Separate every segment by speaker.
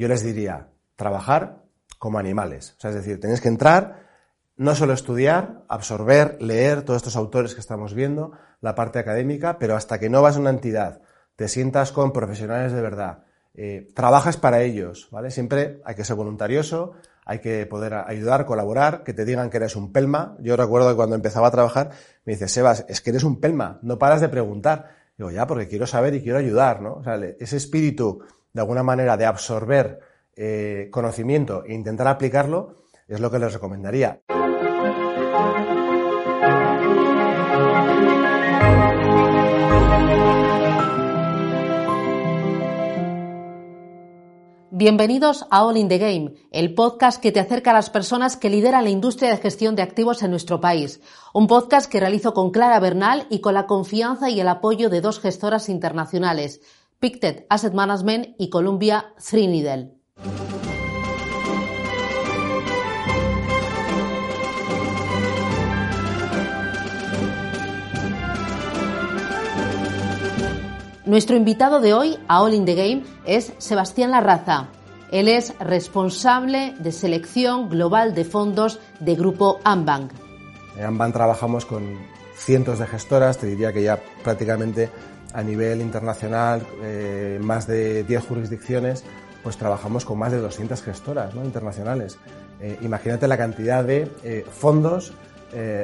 Speaker 1: yo les diría, trabajar como animales. O sea, es decir, tenéis que entrar, no solo estudiar, absorber, leer todos estos autores que estamos viendo, la parte académica, pero hasta que no vas a una entidad, te sientas con profesionales de verdad, eh, trabajas para ellos, ¿vale? Siempre hay que ser voluntarioso, hay que poder ayudar, colaborar, que te digan que eres un pelma. Yo recuerdo que cuando empezaba a trabajar me dice, Sebas, es que eres un pelma, no paras de preguntar. Digo, ya, porque quiero saber y quiero ayudar, ¿no? O sea, ese espíritu, de alguna manera, de absorber eh, conocimiento e intentar aplicarlo, es lo que les recomendaría.
Speaker 2: Bienvenidos a All in the Game, el podcast que te acerca a las personas que lideran la industria de gestión de activos en nuestro país. Un podcast que realizo con Clara Bernal y con la confianza y el apoyo de dos gestoras internacionales, Pictet Asset Management y Columbia Threadneedle. Nuestro invitado de hoy a All in the Game es Sebastián Larraza. Él es responsable de selección global de fondos de Grupo Ambank.
Speaker 1: En Ambank trabajamos con cientos de gestoras, te diría que ya prácticamente a nivel internacional, eh, más de 10 jurisdicciones, pues trabajamos con más de 200 gestoras internacionales. Eh, imagínate la cantidad de eh, fondos,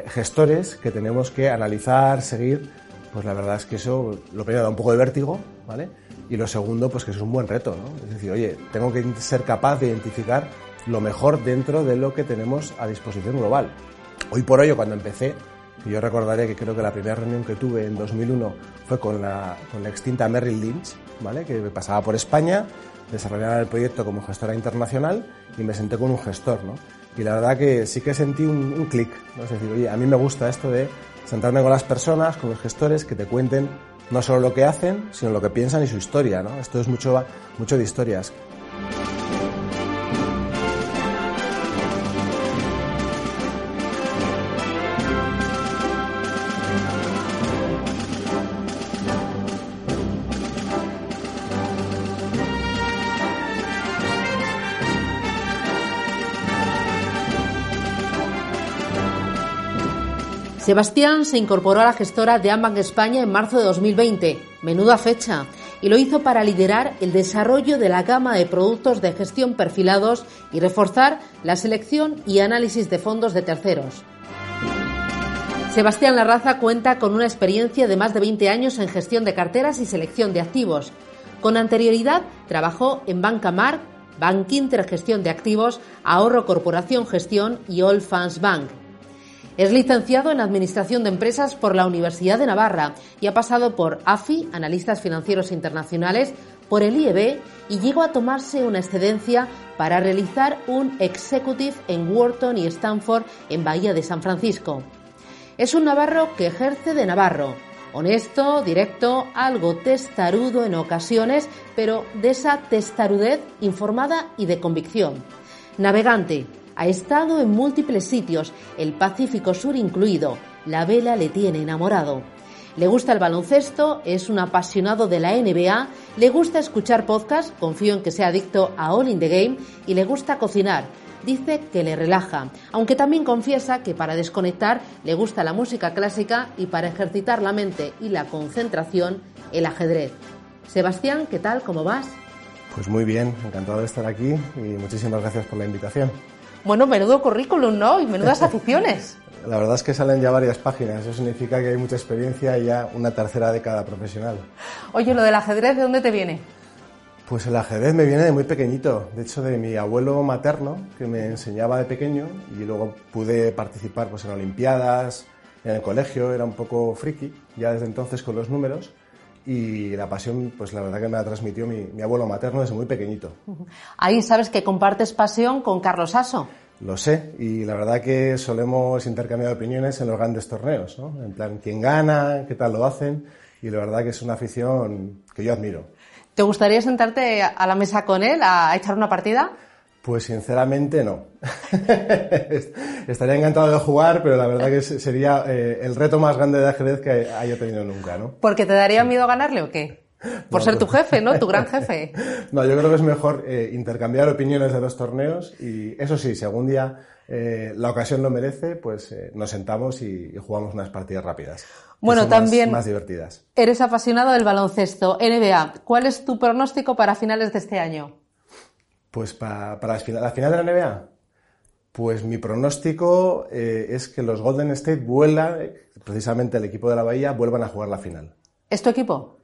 Speaker 1: gestores que tenemos que analizar, seguir pues la verdad es que eso lo primero da un poco de vértigo, ¿vale? Y lo segundo, pues que es un buen reto, ¿no? Es decir, oye, tengo que ser capaz de identificar lo mejor dentro de lo que tenemos a disposición global. Hoy por hoy, cuando empecé, yo recordaré que creo que la primera reunión que tuve en 2001 fue con la, con la extinta Merrill Lynch, ¿vale? Que pasaba por España, desarrollaba el proyecto como gestora internacional y me senté con un gestor, ¿no? Y la verdad que sí que sentí un, un clic, ¿no? Es decir, oye, a mí me gusta esto de sentarme con las personas, con los gestores, que te cuenten no solo lo que hacen, sino lo que piensan y su historia, ¿no? Esto es mucho, mucho de historias.
Speaker 2: Sebastián se incorporó a la gestora de Ambank España en marzo de 2020, menuda fecha, y lo hizo para liderar el desarrollo de la gama de productos de gestión perfilados y reforzar la selección y análisis de fondos de terceros. Sebastián Larraza cuenta con una experiencia de más de 20 años en gestión de carteras y selección de activos. Con anterioridad trabajó en Banca Mark, Bank Inter Gestión de Activos, Ahorro Corporación Gestión y All Funds Bank. Es licenciado en Administración de Empresas por la Universidad de Navarra y ha pasado por AFI, Analistas Financieros Internacionales, por el IEB y llegó a tomarse una excedencia para realizar un executive en Wharton y Stanford en Bahía de San Francisco. Es un navarro que ejerce de navarro, honesto, directo, algo testarudo en ocasiones, pero de esa testarudez informada y de convicción. Navegante, ha estado en múltiples sitios, el Pacífico Sur incluido. La vela le tiene enamorado. Le gusta el baloncesto, es un apasionado de la NBA, le gusta escuchar podcasts, confío en que sea adicto a All in the Game y le gusta cocinar. Dice que le relaja, aunque también confiesa que para desconectar le gusta la música clásica y para ejercitar la mente y la concentración, el ajedrez. Sebastián, ¿qué tal? ¿Cómo vas?
Speaker 1: Pues muy bien, encantado de estar aquí y muchísimas gracias por la invitación.
Speaker 2: Bueno, menudo currículum, ¿no? Y menudas aficiones.
Speaker 1: La verdad es que salen ya varias páginas, eso significa que hay mucha experiencia y ya una tercera década profesional.
Speaker 2: Oye, lo del ajedrez, ¿de dónde te viene?
Speaker 1: Pues el ajedrez me viene de muy pequeñito, de hecho de mi abuelo materno, que me enseñaba de pequeño y luego pude participar pues, en olimpiadas, en el colegio, era un poco friki, ya desde entonces con los números, y la pasión, pues la verdad que me la transmitió mi, abuelo materno desde muy pequeñito.
Speaker 2: Ahí sabes que compartes pasión con Carlos Aso.
Speaker 1: Lo sé, y la verdad que solemos intercambiar opiniones en los grandes torneos, ¿no? En plan, quién gana, qué tal lo hacen, y la verdad que es una afición que yo admiro.
Speaker 2: ¿Te gustaría sentarte a la mesa con él a echar una partida?
Speaker 1: Pues sinceramente no. Estaría encantado de jugar, pero la verdad que sería eh, el reto más grande de ajedrez que haya tenido nunca, ¿no?
Speaker 2: ¿Porque te daría miedo ganarle o qué? Por ser tu jefe, ¿no? Tu gran jefe.
Speaker 1: no, yo creo que es mejor eh, intercambiar opiniones de los torneos y eso sí, si algún día eh, la ocasión lo merece, pues eh, nos sentamos y, jugamos unas partidas rápidas.
Speaker 2: Bueno, también
Speaker 1: más, divertidas.
Speaker 2: Eres apasionado del baloncesto. NBA, ¿cuál es tu pronóstico para finales de este año?
Speaker 1: Pues para, la final de la NBA, pues mi pronóstico es que los Golden State vuelan, precisamente el equipo de la Bahía, vuelvan a jugar la final.
Speaker 2: ¿Es tu equipo?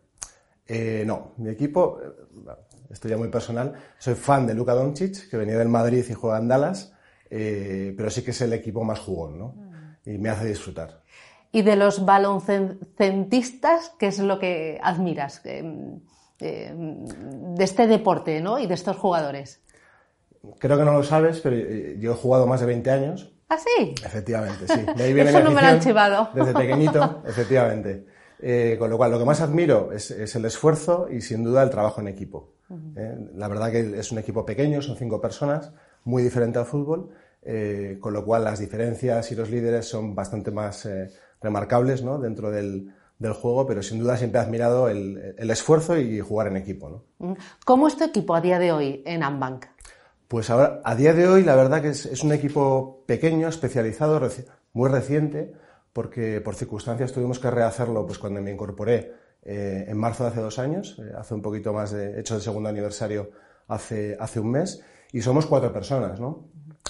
Speaker 1: Eh, no, mi equipo, eh, esto ya muy personal, soy fan de Luka Doncic, que venía del Madrid y juega en Dallas, eh, pero sí que es el equipo más jugón, ¿no? Y me hace disfrutar.
Speaker 2: ¿Y de los baloncentistas, qué es lo que admiras de este deporte ¿no? y de estos jugadores?
Speaker 1: Creo que no lo sabes, pero yo he jugado más de 20 años.
Speaker 2: ¿Ah, sí?
Speaker 1: Efectivamente, sí. De
Speaker 2: Eso no me lo han chivado.
Speaker 1: Desde pequeñito, efectivamente. Eh, con lo cual, lo que más admiro es, el esfuerzo y sin duda el trabajo en equipo. Eh, la verdad que es un equipo pequeño, son cinco personas, muy diferente al fútbol, eh, con lo cual las diferencias y los líderes son bastante más remarcables ¿no? dentro del, juego, pero sin duda siempre he admirado el, esfuerzo y jugar en equipo.
Speaker 2: ¿Cómo es tu equipo a día de hoy en Ambank?
Speaker 1: Pues ahora, a día de hoy, la verdad que es, es un equipo pequeño, especializado, muy reciente, porque por circunstancias tuvimos que rehacerlo pues cuando me incorporé eh, en marzo de hace dos años, eh, hace un poquito más de hecho el segundo aniversario hace, hace un mes, y somos cuatro personas, ¿no?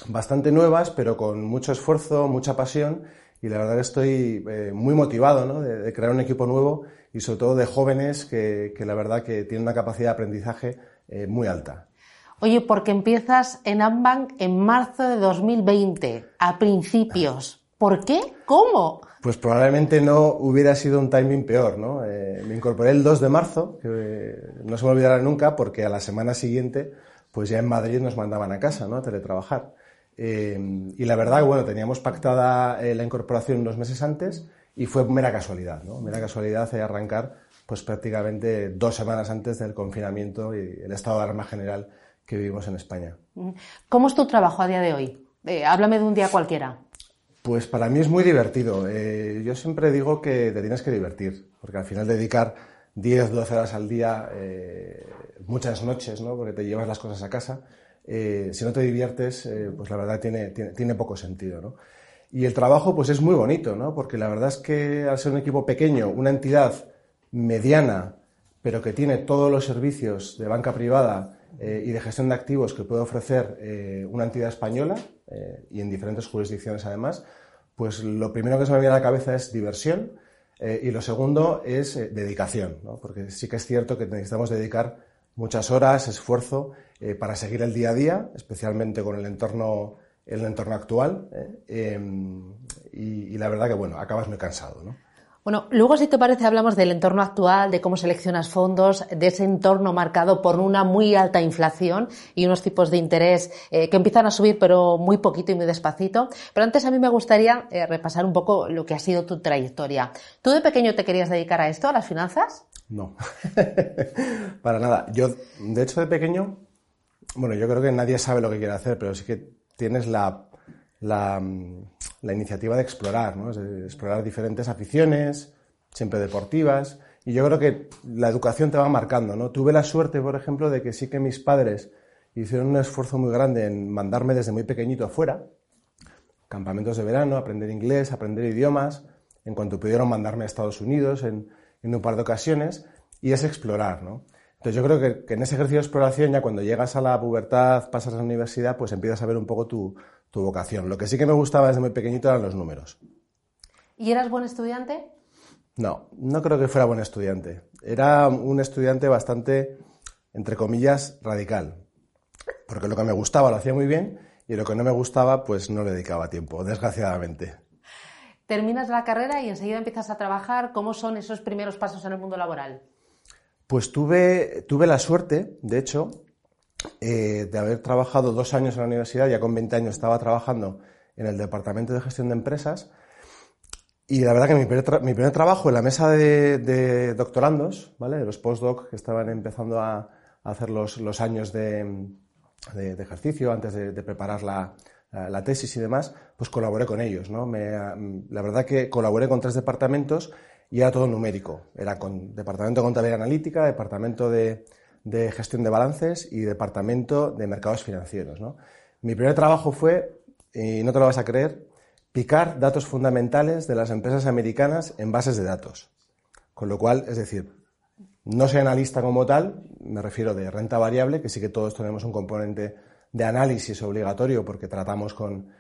Speaker 1: Bastante nuevas, pero con mucho esfuerzo, mucha pasión, y la verdad que estoy eh, muy motivado ¿no? de, crear un equipo nuevo y sobre todo de jóvenes que, que la verdad que tienen una capacidad de aprendizaje muy alta.
Speaker 2: Oye, porque empiezas en Ambank en marzo de 2020, a principios. ¿Por qué? ¿Cómo?
Speaker 1: Pues probablemente no hubiera sido un timing peor, ¿no? Eh, me incorporé el 2 de marzo, que eh, no se me olvidará nunca, porque a la semana siguiente, pues ya en Madrid nos mandaban a casa, ¿no? A teletrabajar. Eh, y la verdad, bueno, teníamos pactada la incorporación unos meses antes y fue mera casualidad, ¿no? Mera casualidad de arrancar, pues prácticamente dos semanas antes del confinamiento y el estado de alarma general que vivimos en España.
Speaker 2: ¿Cómo es tu trabajo a día de hoy? háblame de un día cualquiera.
Speaker 1: Pues para mí es muy divertido. Eh, yo siempre digo que te tienes que divertir, porque al final dedicar 10, 12 horas al día, eh, muchas noches, ¿no? porque te llevas las cosas a casa, eh, si no te diviertes, pues la verdad tiene, tiene, poco sentido. ¿no? Y el trabajo pues es muy bonito, ¿no? porque la verdad es que al ser un equipo pequeño, una entidad mediana, pero que tiene todos los servicios de banca privada y de gestión de activos que puede ofrecer una entidad española, eh, y en diferentes jurisdicciones además, pues lo primero que se me viene a la cabeza es diversión eh, y lo segundo es eh, dedicación, ¿no? porque sí que es cierto que necesitamos dedicar muchas horas, esfuerzo para seguir el día a día, especialmente con el entorno, el entorno actual em, y, y, la verdad que bueno, acabas muy cansado. ¿no?
Speaker 2: Bueno, luego si te parece hablamos del entorno actual, de cómo seleccionas fondos, de ese entorno marcado por una muy alta inflación y unos tipos de interés eh, que empiezan a subir pero muy poquito y muy despacito. Pero antes a mí me gustaría eh, repasar un poco lo que ha sido tu trayectoria. ¿Tú de pequeño te querías dedicar a esto, a las finanzas?
Speaker 1: No, para nada. Yo, de hecho, de pequeño, bueno, yo creo que nadie sabe lo que quiere hacer, pero sí que tienes la la, iniciativa de explorar, ¿no? de explorar diferentes aficiones, siempre deportivas. Y yo creo que la educación te va marcando, ¿no? Tuve la suerte, por ejemplo, de que sí que mis padres hicieron un esfuerzo muy grande en mandarme desde muy pequeñito afuera, campamentos de verano, aprender inglés, aprender idiomas, en cuanto pudieron mandarme a Estados Unidos en, un par de ocasiones, y es explorar, ¿no? Entonces yo creo que, que, en ese ejercicio de exploración, ya cuando llegas a la pubertad, pasas a la universidad, pues empiezas a ver un poco tu, tu vocación. Lo que sí que me gustaba desde muy pequeñito eran los números.
Speaker 2: ¿Y eras buen estudiante?
Speaker 1: No, no creo que fuera buen estudiante. Era un estudiante bastante, entre comillas, radical. Porque lo que me gustaba lo hacía muy bien y lo que no me gustaba, pues no le dedicaba tiempo, desgraciadamente.
Speaker 2: Terminas la carrera y enseguida empiezas a trabajar. ¿Cómo son esos primeros pasos en el mundo laboral?
Speaker 1: Pues tuve, tuve la suerte, de hecho, eh, de haber trabajado dos años en la universidad, ya con 20 años estaba trabajando en el Departamento de Gestión de Empresas. Y la verdad que mi primer, trabajo en la mesa de, doctorandos, ¿vale? de los postdoc que estaban empezando a, hacer los, años de, ejercicio antes de, preparar la, tesis y demás, pues colaboré con ellos. ¿no? la verdad que colaboré con tres departamentos y era todo numérico. Era con departamento de contabilidad analítica, departamento de, gestión de balances y departamento de mercados financieros. Mi primer trabajo fue, y no te lo vas a creer, picar datos fundamentales de las empresas americanas en bases de datos. Con lo cual, es decir, no soy analista como tal, me refiero de renta variable, que sí que todos tenemos un componente de análisis obligatorio porque tratamos con,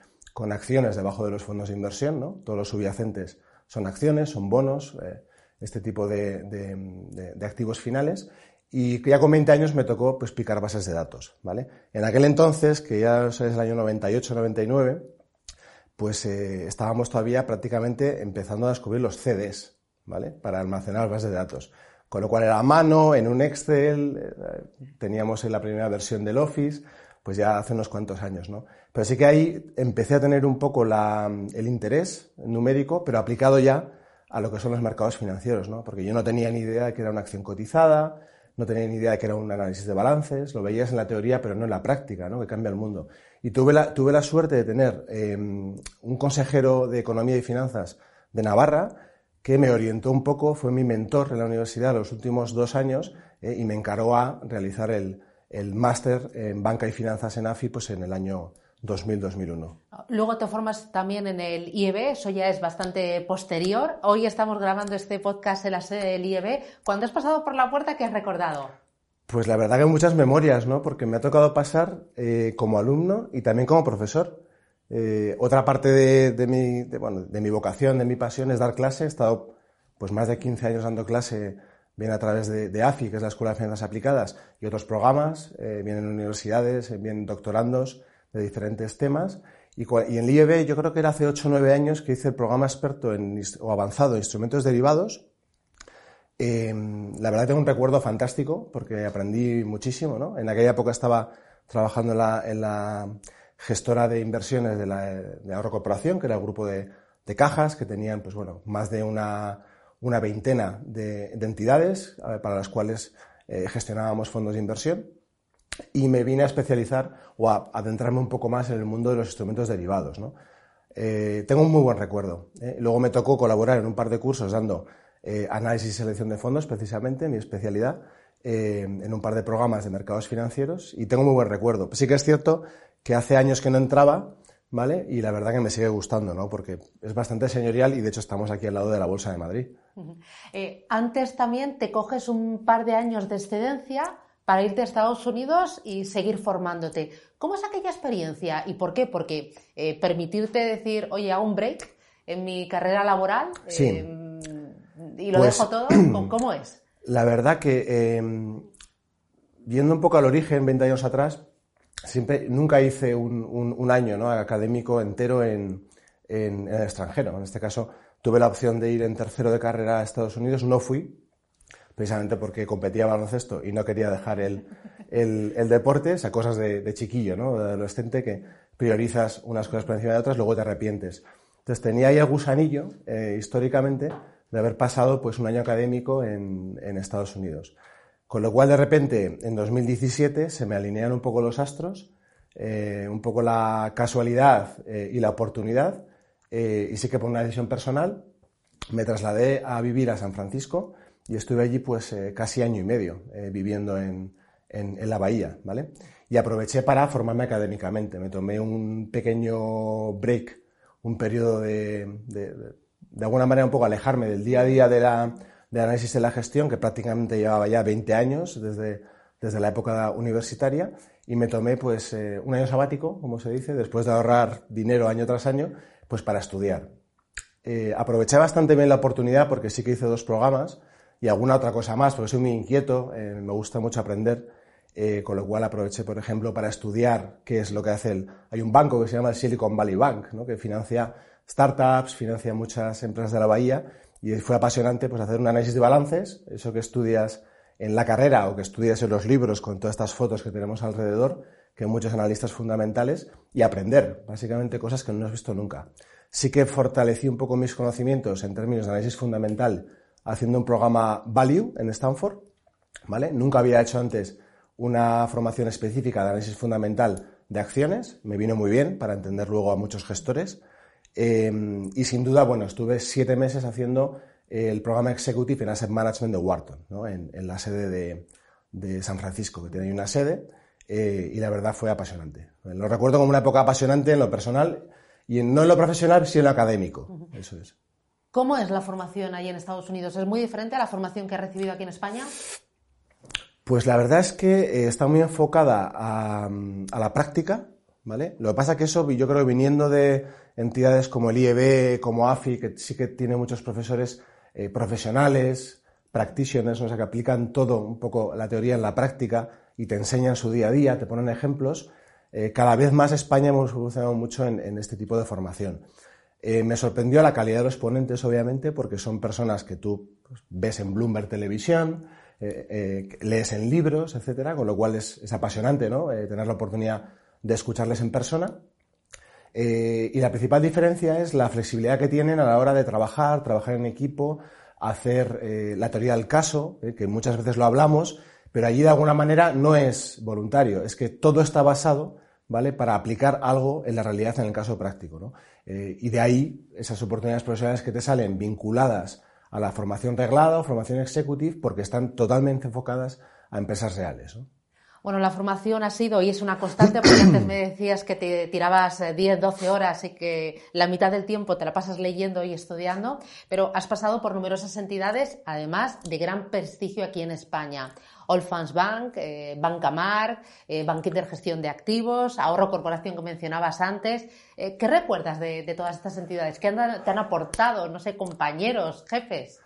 Speaker 1: acciones debajo de los fondos de inversión, ¿no? Todos los subyacentes son acciones, son bonos, eh, este tipo de, activos finales. Y ya con 20 años me tocó pues, picar bases de datos, ¿vale? En aquel entonces, que ya es el año 98-99, pues eh, estábamos todavía prácticamente empezando a descubrir los CDs, ¿vale? Para almacenar bases de datos. Con lo cual era a mano, en un Excel, eh, teníamos en la primera versión del Office, pues ya hace unos cuantos años, ¿no? Pero sí que ahí empecé a tener un poco el interés numérico, pero aplicado ya a lo que son los mercados financieros, ¿no? Porque yo no tenía ni idea de que era una acción cotizada, no tenía ni idea de que era un análisis de balances, lo veías en la teoría, pero no en la práctica, ¿no? Que cambia el mundo. Y tuve la, tuve la suerte de tener em, un consejero de Economía y Finanzas de Navarra que me orientó un poco, fue mi mentor en la universidad los últimos dos años eh, y me encargó a realizar el, el máster en banca y finanzas en AFI pues en el año 2000-2001.
Speaker 2: Luego te formas también en el IEB, eso ya es bastante posterior. Hoy estamos grabando este podcast en la sede del IEB. Cuando has pasado por la puerta, ¿qué has recordado?
Speaker 1: Pues la verdad que muchas memorias, ¿no? Porque me ha tocado pasar eh, como alumno y también como profesor. Eh, otra parte de, mi, de mi vocación, de mi pasión es dar clase. He estado pues más de 15 años dando clase bien a través de, AFI, que es la Escuela de Finanzas Aplicadas, y otros programas, eh, vienen universidades, eh, vienen doctorandos de diferentes temas. Y, en el IEB yo creo que era hace 8 o 9 años que hice el programa experto o avanzado en instrumentos derivados. Em, la verdad tengo un recuerdo fantástico porque aprendí muchísimo. ¿no? En aquella época estaba trabajando en la, gestora de inversiones de la de Ahorro Corporación, que era el grupo de, de cajas que tenían pues, bueno, más de una una veintena de, entidades eh, para las cuales eh, gestionábamos fondos de inversión y me vine a especializar o a adentrarme un poco más en el mundo de los instrumentos derivados. Eh, tengo un muy buen recuerdo. Luego me tocó colaborar en un par de cursos dando análisis y selección de fondos, precisamente, mi especialidad, en un par de programas de mercados financieros y tengo muy buen recuerdo. Sí que es cierto que hace años que no entraba ¿vale? Y la verdad que me sigue gustando, ¿no? Porque es bastante señorial y de hecho estamos aquí al lado de la Bolsa de Madrid.
Speaker 2: Eh, antes también te coges un par de años de excedencia para irte a Estados Unidos y seguir formándote. ¿Cómo es aquella experiencia y por qué? Porque eh, permitirte decir, oye, hago un break en mi carrera laboral em, y lo pues dejo todo, ¿cómo es?
Speaker 1: La verdad que, em, viendo un poco al origen, 20 años atrás, siempre, nunca hice un, año académico entero en, en, el extranjero. En este caso, tuve la opción de ir en tercero de carrera a Estados Unidos, no fui, precisamente porque competía baloncesto y no quería dejar el, deporte, o sea, cosas de, chiquillo, ¿no? de adolescente, que priorizas unas cosas por encima de otras, luego te arrepientes. Entonces tenía ahí el gusanillo, eh, históricamente, de haber pasado pues, un año académico en, en Estados Unidos. Con lo cual, de repente, en 2017 se me alinean un poco los astros, eh, un poco la casualidad eh, y la oportunidad, y sí que por una decisión personal me trasladé a vivir a San Francisco y estuve allí pues casi año y medio viviendo en, la bahía, ¿vale? Y aproveché para formarme académicamente. Me tomé un pequeño break, un periodo de, de, de alguna manera un poco alejarme del día a día de la de análisis de la gestión, que prácticamente llevaba ya 20 años desde, desde la época universitaria, y me tomé pues eh, un año sabático, como se dice, después de ahorrar dinero año tras año, pues para estudiar. Eh, aproveché bastante bien la oportunidad porque sí que hice dos programas y alguna otra cosa más, porque soy muy inquieto, eh, me gusta mucho aprender, con lo cual aproveché, por ejemplo, para estudiar qué es lo que hace el... Hay un banco que se llama el Silicon Valley Bank, que financia startups, financia muchas empresas de la bahía y fue apasionante pues, hacer un análisis de balances, eso que estudias en la carrera o que estudias en los libros con todas estas fotos que tenemos alrededor, que muchos analistas fundamentales, y aprender, básicamente cosas que no has visto nunca. Sí que fortalecí un poco mis conocimientos en términos de análisis fundamental haciendo un programa Value en Stanford, ¿vale? Nunca había hecho antes una formación específica de análisis fundamental de acciones, me vino muy bien para entender luego a muchos gestores Em, y sin duda, bueno, estuve siete meses haciendo el programa Executive en Asset Management de Wharton, en, la sede de, San Francisco, que tiene una sede, eh, y la verdad fue apasionante. Lo recuerdo como una época apasionante en lo personal y no en lo profesional, sino en lo académico. Eso es.
Speaker 2: ¿Cómo es la formación ahí en Estados Unidos? ¿Es muy diferente a la formación que has recibido aquí en España?
Speaker 1: Pues la verdad es que eh, está muy enfocada a, la práctica, ¿vale? Lo que pasa es que eso, yo creo viniendo de entidades como el IEB, como AFI, que sí que tiene muchos profesores eh, profesionales, practitioners, o sea, que aplican todo un poco la teoría en la práctica y te enseñan su día a día, te ponen ejemplos, eh, cada vez más España hemos evolucionado mucho en, este tipo de formación. Me sorprendió la calidad de los ponentes, obviamente, porque son personas que tú pues, ves en Bloomberg Televisión, eh, eh, lees en libros, etcétera, con lo cual es, apasionante ¿no? Eh, tener la oportunidad de escucharles en persona. y la principal diferencia es la flexibilidad que tienen a la hora de trabajar, trabajar en equipo, hacer la teoría del caso, que muchas veces lo hablamos, pero allí de alguna manera no es voluntario, es que todo está basado ¿vale? para aplicar algo en la realidad en el caso práctico. Y de ahí esas oportunidades profesionales que te salen vinculadas a la formación reglada o formación executive porque están totalmente enfocadas a empresas reales.
Speaker 2: Bueno, la formación ha sido y es una constante, porque antes me decías que te tirabas 10, eh, 12 horas y que la mitad del tiempo te la pasas leyendo y estudiando, pero has pasado por numerosas entidades, además de gran prestigio aquí en España. All Funds Bank, eh, Bancamar, eh, Bank Intergestión de Activos, Ahorro Corporación que mencionabas antes. Eh, ¿Qué recuerdas de, todas estas entidades? ¿Qué te han aportado, no sé, compañeros, jefes?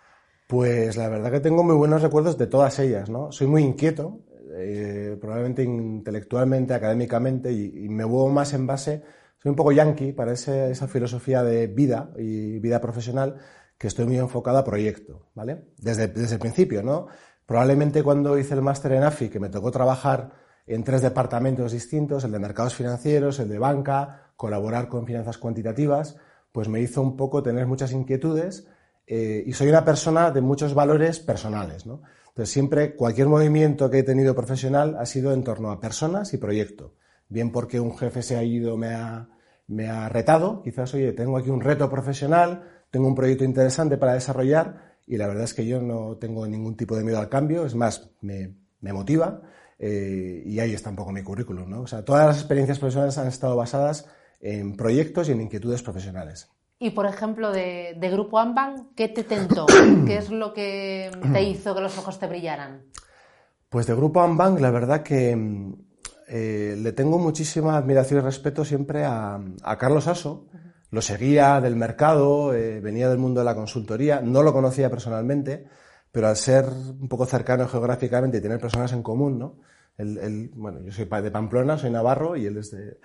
Speaker 1: Pues la verdad que tengo muy buenos recuerdos de todas ellas, ¿no? Soy muy inquieto, eh, probablemente intelectualmente, académicamente, y, me muevo más en base, soy un poco yankee para esa filosofía de vida y vida profesional que estoy muy enfocado a proyecto, ¿vale? Desde, desde el principio, ¿no? Probablemente cuando hice el máster en AFI, que me tocó trabajar en tres departamentos distintos, el de mercados financieros, el de banca, colaborar con finanzas cuantitativas, pues me hizo un poco tener muchas inquietudes eh, y soy una persona de muchos valores personales. ¿no? Entonces siempre cualquier movimiento que he tenido profesional ha sido en torno a personas y proyecto. Bien porque un jefe se ha ido, me ha, me ha retado, quizás, oye, tengo aquí un reto profesional, tengo un proyecto interesante para desarrollar y la verdad es que yo no tengo ningún tipo de miedo al cambio, es más, me, motiva eh, y ahí está un poco mi currículum. ¿no? O sea, todas las experiencias profesionales han estado basadas en proyectos y en inquietudes profesionales.
Speaker 2: Y, por ejemplo, de, Grupo Amban, ¿qué te tentó? ¿Qué es lo que te hizo que los ojos te brillaran?
Speaker 1: Pues de Grupo Ambank, la verdad que eh, le tengo muchísima admiración y respeto siempre a, Carlos Aso, lo seguía del mercado, eh, venía del mundo de la consultoría, no lo conocía personalmente, pero al ser un poco cercano geográficamente y tener personas en común, ¿no? bueno, yo soy de Pamplona, soy navarro y él es de,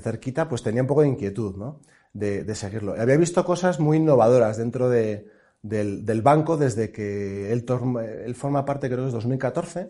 Speaker 1: cerquita, pues tenía un poco de inquietud, ¿no? De, seguirlo. Había visto cosas muy innovadoras dentro del, banco desde que él, él, forma parte, creo que es 2014,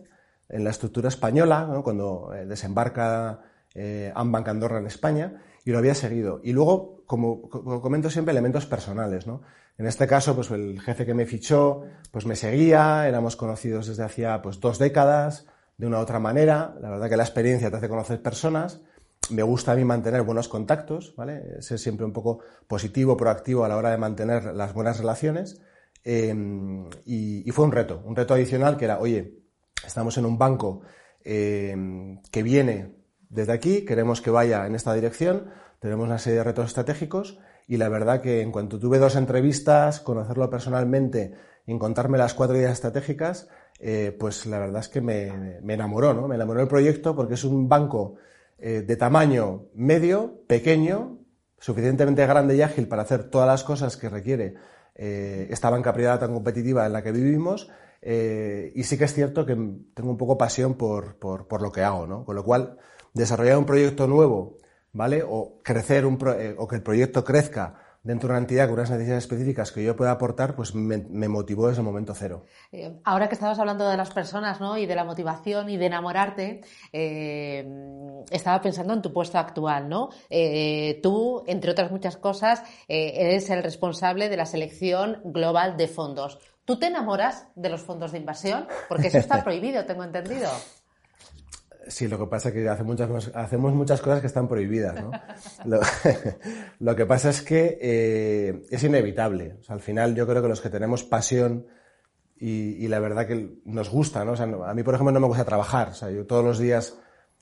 Speaker 1: en la estructura española, ¿no? cuando eh, desembarca eh, Ambank Andorra en España, y lo había seguido. Y luego, como, comento siempre, elementos personales, ¿no? En este caso, pues el jefe que me fichó, pues me seguía, éramos conocidos desde hacía pues dos décadas, de una u otra manera. La verdad que la experiencia te hace conocer personas. Me gusta a mí mantener buenos contactos, ¿vale? Ser siempre un poco positivo, proactivo a la hora de mantener las buenas relaciones. Em, y, fue un reto, un reto adicional que era, oye, estamos en un banco em, que viene desde aquí, queremos que vaya en esta dirección, tenemos una serie de retos estratégicos y la verdad que en cuanto tuve dos entrevistas, conocerlo personalmente y encontrarme las cuatro ideas estratégicas, eh, pues la verdad es que me, enamoró, ¿no? Me enamoró el proyecto porque es un banco eh, de tamaño medio, pequeño, suficientemente grande y ágil para hacer todas las cosas que requiere eh, esta banca privada tan competitiva en la que vivimos. y sí que es cierto que tengo un poco pasión por, por, por lo que hago, ¿no? Con lo cual, desarrollar un proyecto nuevo, ¿vale? O crecer un eh, o que el proyecto crezca dentro de una entidad con unas necesidades específicas que yo pueda aportar, pues me, motivó desde el momento cero.
Speaker 2: Eh, ahora que estabas hablando de las personas ¿no? y de la motivación y de enamorarte, eh, estaba pensando en tu puesto actual. ¿no? tú, entre otras muchas cosas, eres el responsable de la selección global de fondos. ¿Tú te enamoras de los fondos de inversión? Porque eso está prohibido, tengo entendido.
Speaker 1: Sí, lo que pasa es que hace muchas, hacemos muchas cosas que están prohibidas. ¿no? lo, que pasa es que eh, es inevitable. al final yo creo que los que tenemos pasión y, la verdad que nos gusta, ¿no? a mí, por ejemplo, no me gusta trabajar. O sea, yo todos los días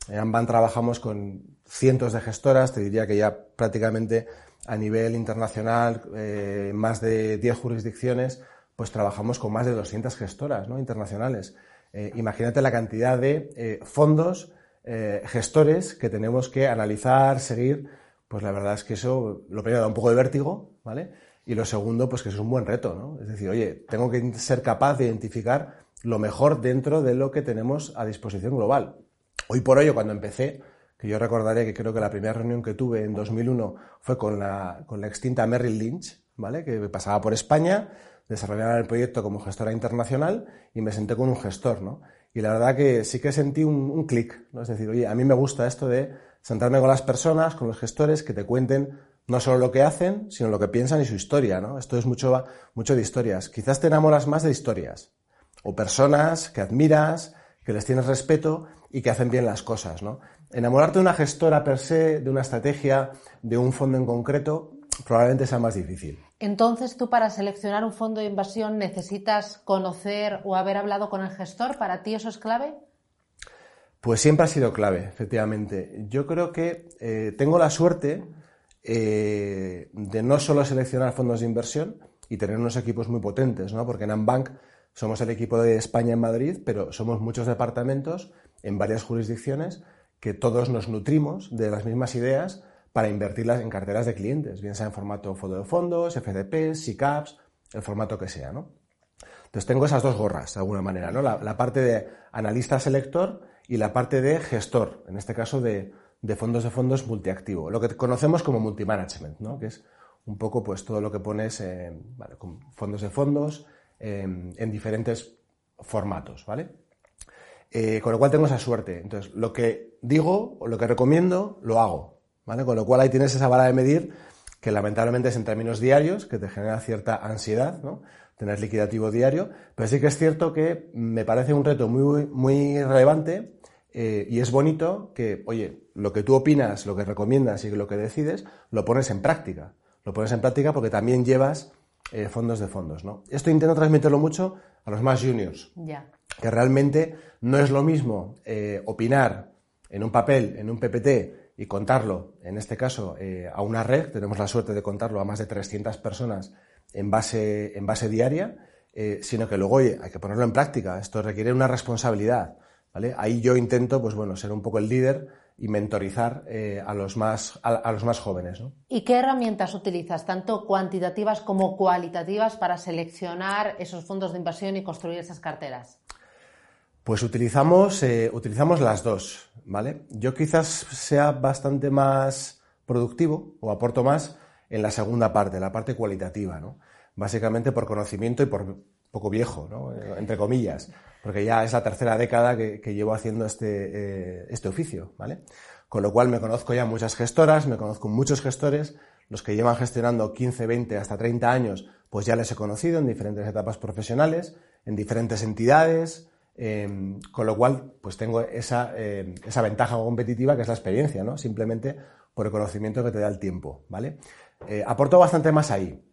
Speaker 1: en Amban trabajamos con cientos de gestoras, te diría que ya prácticamente a nivel internacional, eh, más de 10 jurisdicciones, pues trabajamos con más de 200 gestoras ¿no? internacionales. Eh, imagínate la cantidad de eh, fondos, eh, gestores que tenemos que analizar, seguir. Pues la verdad es que eso, lo primero, da un poco de vértigo, ¿vale? Y lo segundo, pues que es un buen reto, ¿no? Es decir, oye, tengo que ser capaz de identificar lo mejor dentro de lo que tenemos a disposición global. Hoy por hoy, cuando empecé, que yo recordaré que creo que la primera reunión que tuve en 2001 fue con la, con la extinta Merrill Lynch, ¿vale? Que pasaba por España, desarrollar el proyecto como gestora internacional y me senté con un gestor, ¿no? Y la verdad que sí que sentí un, clic, ¿no? Es decir, oye, a mí me gusta esto de sentarme con las personas, con los gestores, que te cuenten no solo lo que hacen, sino lo que piensan y su historia, ¿no? Esto es mucho, mucho de historias. Quizás te enamoras más de historias o personas que admiras, que les tienes respeto y que hacen bien las cosas, ¿no? Enamorarte de una gestora per se, de una estrategia, de un fondo en concreto, probablemente sea más difícil.
Speaker 2: Entonces, tú para seleccionar un fondo de inversión necesitas conocer o haber hablado con el gestor. ¿Para ti eso es clave?
Speaker 1: Pues siempre ha sido clave, efectivamente. Yo creo que eh, tengo la suerte eh, de no solo seleccionar fondos de inversión y tener unos equipos muy potentes, ¿no? Porque en Ambank somos el equipo de España en Madrid, pero somos muchos departamentos en varias jurisdicciones que todos nos nutrimos de las mismas ideas para invertirlas en carteras de clientes, bien sea en formato fondo de fondos, FDPs, SICAPs, el formato que sea, ¿no? Entonces tengo esas dos gorras, de alguna manera, ¿no? La, parte de analista selector y la parte de gestor, en este caso de, fondos de fondos multiactivo, lo que conocemos como multimanagement, ¿no? Que es un poco pues todo lo que pones con fondos de fondos en diferentes formatos, ¿vale? Eh, con lo cual tengo esa suerte. Entonces, lo que digo o lo que recomiendo, lo hago. Con lo cual ahí tienes esa vara de medir que lamentablemente es en términos diarios, que te genera cierta ansiedad, ¿no? Tener liquidativo diario, pero sí que es cierto que me parece un reto muy, muy relevante eh, y es bonito que, oye, lo que tú opinas, lo que recomiendas y lo que decides, lo pones en práctica. Lo pones en práctica porque también llevas eh, fondos de fondos, ¿no? Esto intento transmitirlo mucho a los más juniors. Que realmente no es lo mismo eh, opinar en un papel, en un PPT, y contarlo, en este caso, eh, a una red, tenemos la suerte de contarlo a más de 300 personas en base, en base diaria, eh, sino que luego hay que ponerlo en práctica. Esto requiere una responsabilidad. ¿vale? Ahí yo intento, pues bueno, ser un poco el líder y mentorizar eh, a, los más, a, los más jóvenes.
Speaker 2: ¿Y qué herramientas utilizas, tanto cuantitativas como cualitativas, para seleccionar esos fondos de inversión y construir esas carteras?
Speaker 1: Pues utilizamos, utilizamos las dos. ¿vale? Yo quizás sea bastante más productivo o aporto más en la segunda parte, la parte cualitativa, ¿no? Básicamente por conocimiento y por poco viejo, ¿no? Entre comillas, porque ya es la tercera década que, llevo haciendo este, eh, este oficio, ¿vale? Con lo cual me conozco ya muchas gestoras, me conozco muchos gestores, los que llevan gestionando 15, 20, hasta 30 años, pues ya les he conocido en diferentes etapas profesionales, en diferentes entidades, Em, con lo cual, pues tengo esa, em, esa, ventaja competitiva que es la experiencia, ¿no? Simplemente por el conocimiento que te da el tiempo, ¿vale? Eh, aporto bastante más ahí.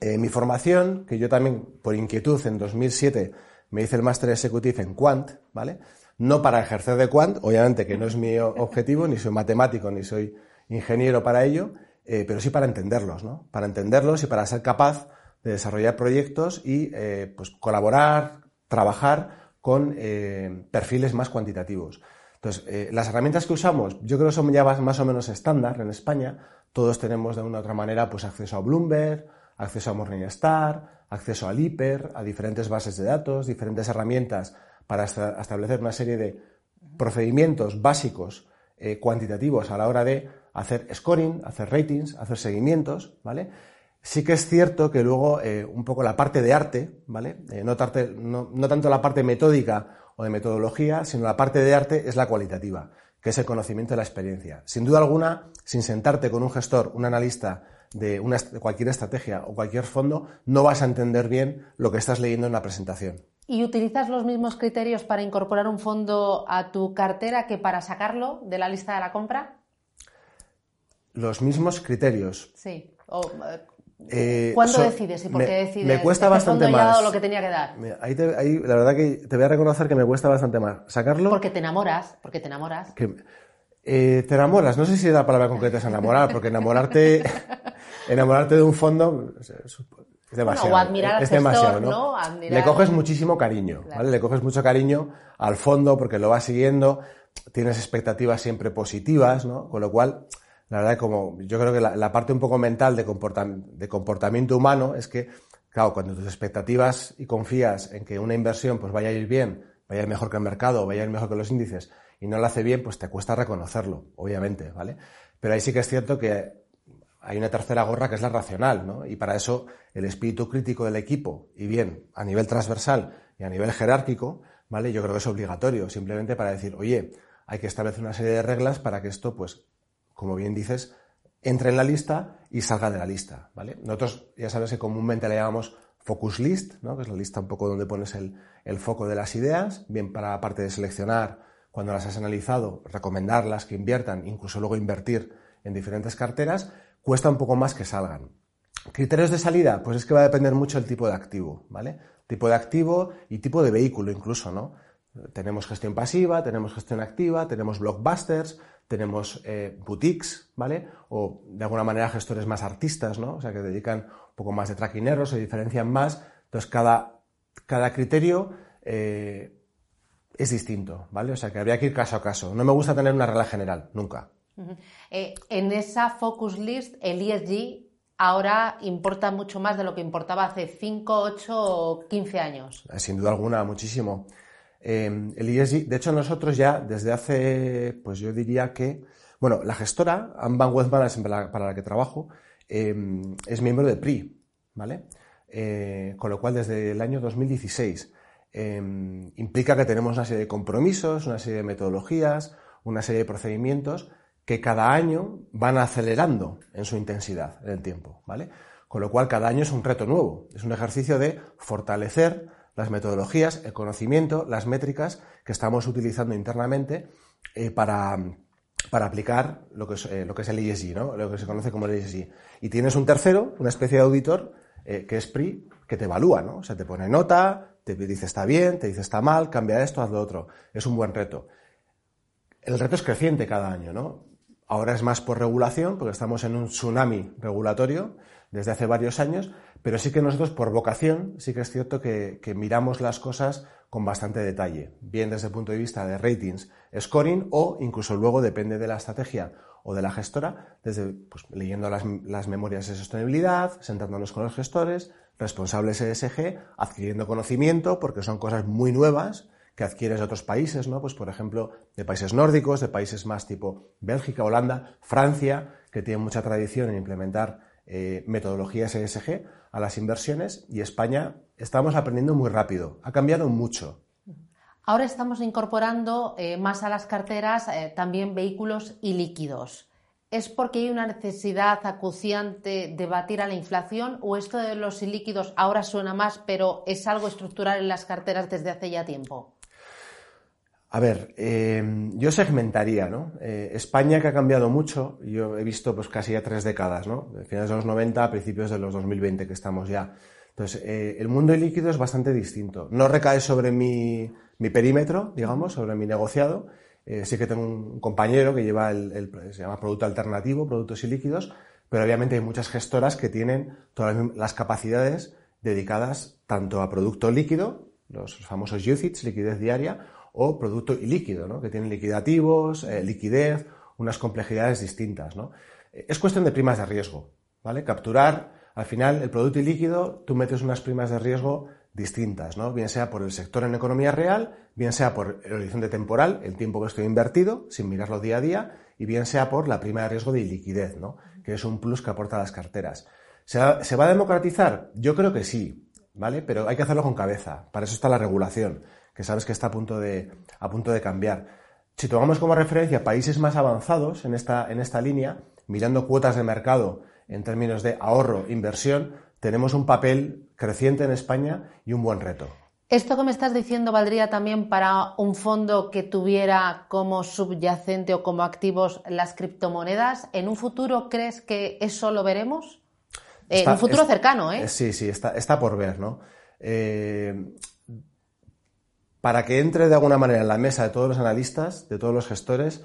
Speaker 1: Eh, mi formación, que yo también, por inquietud, en 2007 me hice el máster executive en Quant, ¿vale? No para ejercer de Quant, obviamente que no es mi objetivo, ni soy matemático, ni soy ingeniero para ello, eh, pero sí para entenderlos, ¿no? Para entenderlos y para ser capaz de desarrollar proyectos y pues colaborar, trabajar con eh, perfiles más cuantitativos. Entonces, eh, las herramientas que usamos, yo creo que son ya más o menos estándar en España. Todos tenemos de una u otra manera pues, acceso a Bloomberg, acceso a Morningstar, acceso al IPER, a diferentes bases de datos, diferentes herramientas para establecer una serie de procedimientos básicos eh, cuantitativos a la hora de hacer scoring, hacer ratings, hacer seguimientos, ¿vale? Sí que es cierto que luego eh, un poco la parte de arte, ¿vale? Eh, no, tanto la parte metódica o de metodología, sino la parte de arte es la cualitativa, que es el conocimiento de la experiencia. Sin duda alguna, sin sentarte con un gestor, un analista de, una, de cualquier estrategia o cualquier fondo, no vas a entender bien lo que estás leyendo en la presentación.
Speaker 2: ¿Y utilizas los mismos criterios para incorporar un fondo a tu cartera que para sacarlo de la lista de la compra?
Speaker 1: Los mismos criterios.
Speaker 2: Sí. Eh, ¿Cuándo decides y por qué decides?
Speaker 1: Me cuesta bastante más.
Speaker 2: Dado lo que tenía que dar.
Speaker 1: Ahí, la verdad que te voy a reconocer que me cuesta bastante más. Sacarlo.
Speaker 2: Porque te enamoras. Porque te enamoras.
Speaker 1: Eh, te enamoras. No sé si la palabra concreta es enamorar, porque enamorarte, enamorarte de un fondo es demasiado.
Speaker 2: o admirar es, demasiado, ¿no?
Speaker 1: Le coges muchísimo cariño, ¿vale? Le coges mucho cariño al fondo porque lo vas siguiendo, tienes expectativas siempre positivas, ¿no? Con lo cual, la verdad, como yo creo que la, parte un poco mental de, de comportamiento humano es que, claro, cuando tus expectativas y confías en que una inversión pues vaya a ir bien, vaya a ir mejor que el mercado, vaya a ir mejor que los índices, y no lo hace bien, pues te cuesta reconocerlo, obviamente, ¿vale? Pero ahí sí que es cierto que hay una tercera gorra que es la racional, ¿no? Y para eso el espíritu crítico del equipo, y bien a nivel transversal y a nivel jerárquico, ¿vale? Yo creo que es obligatorio, simplemente para decir, oye, hay que establecer una serie de reglas para que esto, pues, como bien dices, entre en la lista y salga de la lista, ¿vale? Nosotros ya sabes que comúnmente le llamamos focus list, ¿no? Que es la lista un poco donde pones el, el foco de las ideas, bien para la parte de seleccionar cuando las has analizado, recomendarlas que inviertan, incluso luego invertir en diferentes carteras, cuesta un poco más que salgan. Criterios de salida, pues es que va a depender mucho del tipo de activo, ¿vale? Tipo de activo y tipo de vehículo incluso, ¿no? Tenemos gestión pasiva, tenemos gestión activa, tenemos blockbusters, tenemos eh, boutiques, ¿vale? O de alguna manera gestores más artistas, ¿no? O sea, que dedican un poco más de trackineros, se diferencian más. Entonces, cada, cada criterio eh, es distinto, ¿vale? O sea, que habría que ir caso a caso. No me gusta tener una regla general, nunca.
Speaker 2: Eh, en esa focus list, el ESG ahora importa mucho más de lo que importaba hace 5, 8 o 15 años.
Speaker 1: Sin duda alguna, muchísimo. Eh, el ESG, de hecho, nosotros ya desde hace, pues yo diría que, bueno, la gestora, Amban Wealth para la, que trabajo, es miembro de PRI, ¿vale? con lo cual, desde el año 2016, implica que tenemos una serie de compromisos, una serie de metodologías, una serie de procedimientos que cada año van acelerando en su intensidad en el tiempo, ¿vale? Con lo cual cada año es un reto nuevo, es un ejercicio de fortalecer las metodologías, el conocimiento, las métricas que estamos utilizando internamente eh, para, para, aplicar lo que, es, eh, lo que es el ESG, ¿no? lo que se conoce como el ESG. Y tienes un tercero, una especie de auditor, eh, que es PRI, que te evalúa, ¿no? O sea, te pone nota, te dice está bien, te dice está mal, cambia esto, haz lo otro. Es un buen reto. El reto es creciente cada año, ¿no? Ahora es más por regulación, porque estamos en un tsunami regulatorio desde hace varios años, pero sí que nosotros por vocación sí que es cierto que, miramos las cosas con bastante detalle, bien desde el punto de vista de ratings, scoring o incluso luego depende de la estrategia o de la gestora, desde pues, leyendo las, las memorias de sostenibilidad, sentándonos con los gestores, responsables ESG, adquiriendo conocimiento, porque son cosas muy nuevas que adquieres de otros países, ¿no? Pues por ejemplo, de países nórdicos, de países más tipo Bélgica, Holanda, Francia, que tienen mucha tradición en implementar eh, metodologías ESG a las inversiones y España estamos aprendiendo muy rápido, ha cambiado mucho.
Speaker 2: Ahora estamos incorporando eh, más a las carteras eh, también vehículos y líquidos. ¿Es porque hay una necesidad acuciante de batir a la inflación o esto de los ilíquidos ahora suena más, pero es algo estructural en las carteras desde hace ya tiempo?
Speaker 1: A ver, em, yo segmentaría, ¿no? Eh, España que ha cambiado mucho, yo he visto pues casi ya tres décadas, ¿no? De finales de los 90 a principios de los 2020 que estamos ya. Entonces, eh, el mundo líquido es bastante distinto. No recae sobre mi, perímetro, digamos, sobre mi negociado. Eh, sí que tengo un compañero que lleva el, se llama producto alternativo, productos y líquidos, pero obviamente hay muchas gestoras que tienen todas las capacidades dedicadas tanto a producto líquido, los famosos UCITS, liquidez diaria, o producto ilíquido, ¿no? que tienen liquidativos, eh, liquidez, unas complejidades distintas. ¿no? Es cuestión de primas de riesgo. ¿vale? Capturar, al final, el producto ilíquido, tú metes unas primas de riesgo distintas, ¿no? bien sea por el sector en economía real, bien sea por el horizonte temporal, el tiempo que estoy invertido, sin mirarlo día a día, y bien sea por la prima de riesgo de liquidez, ¿no? que es un plus que aporta las carteras. ¿Se ¿Se va a democratizar? Yo creo que sí, ¿vale? Pero hay que hacerlo con cabeza. Para eso está la regulación que sabes que está a punto de, a punto de cambiar. Si tomamos como referencia países más avanzados en esta, en esta línea, mirando cuotas de mercado en términos de ahorro, inversión, tenemos un papel creciente en España y un buen reto.
Speaker 2: ¿Esto que me estás diciendo valdría también para un fondo que tuviera como subyacente o como activos las criptomonedas? ¿En un futuro crees que eso lo veremos? en un futuro cercano, ¿eh?
Speaker 1: Sí, sí, está, está por ver, ¿no? Eh, para que entre de alguna manera en la mesa de todos los analistas, de todos los gestores,